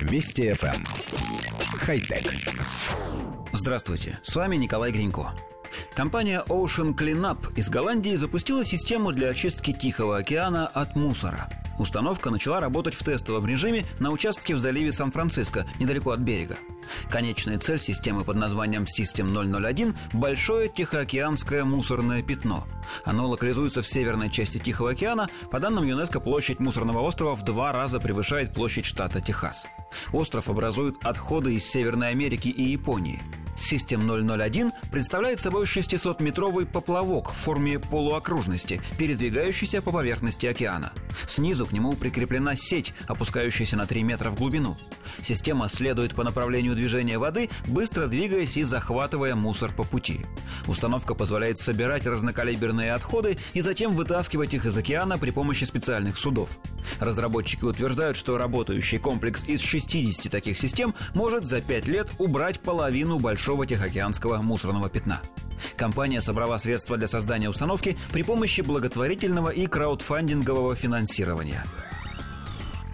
Вести FM. Эм. Хай-тек. Здравствуйте, с вами Николай Гринько. Компания Ocean Cleanup из Голландии запустила систему для очистки Тихого океана от мусора. Установка начала работать в тестовом режиме на участке в заливе Сан-Франциско, недалеко от берега. Конечная цель системы под названием System 001 – большое Тихоокеанское мусорное пятно. Оно локализуется в северной части Тихого океана. По данным ЮНЕСКО, площадь мусорного острова в два раза превышает площадь штата Техас. Остров образуют отходы из Северной Америки и Японии – System 001 представляет собой 600-метровый поплавок в форме полуокружности, передвигающийся по поверхности океана. Снизу к нему прикреплена сеть, опускающаяся на 3 метра в глубину. Система следует по направлению движения воды, быстро двигаясь и захватывая мусор по пути. Установка позволяет собирать разнокалиберные отходы и затем вытаскивать их из океана при помощи специальных судов. Разработчики утверждают, что работающий комплекс из 60 таких систем может за 5 лет убрать половину большого тихоокеанского мусорного пятна. Компания собрала средства для создания установки при помощи благотворительного и краудфандингового финансирования.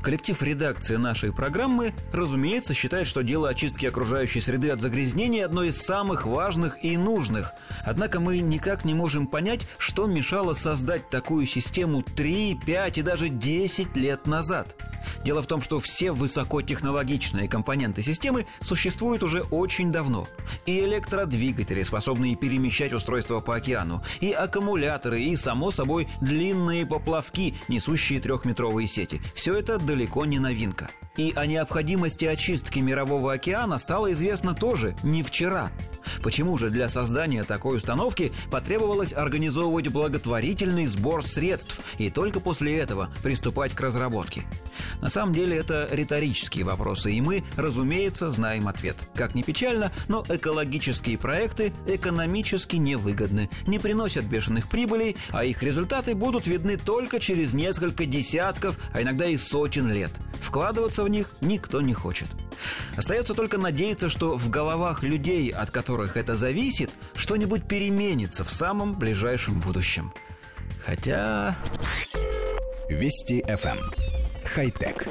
Коллектив редакции нашей программы, разумеется, считает, что дело очистки окружающей среды от загрязнений одно из самых важных и нужных. Однако мы никак не можем понять, что мешало создать такую систему 3, 5 и даже 10 лет назад. Дело в том, что все высокотехнологичные компоненты системы существуют уже очень давно. И электродвигатели, способные перемещать устройство по океану, и аккумуляторы, и, само собой, длинные поплавки, несущие трехметровые сети. Все это далеко не новинка. И о необходимости очистки Мирового океана стало известно тоже не вчера. Почему же для создания такой установки потребовалось организовывать благотворительный сбор средств и только после этого приступать к разработке? На самом деле это риторические вопросы, и мы, разумеется, знаем ответ. Как ни печально, но экологические проекты экономически невыгодны, не приносят бешеных прибылей, а их результаты будут видны только через несколько десятков, а иногда и сотен лет. Вкладываться в них никто не хочет. Остается только надеяться, что в головах людей, от которых это зависит, что-нибудь переменится в самом ближайшем будущем. Хотя... Вести FM. Хай-тек.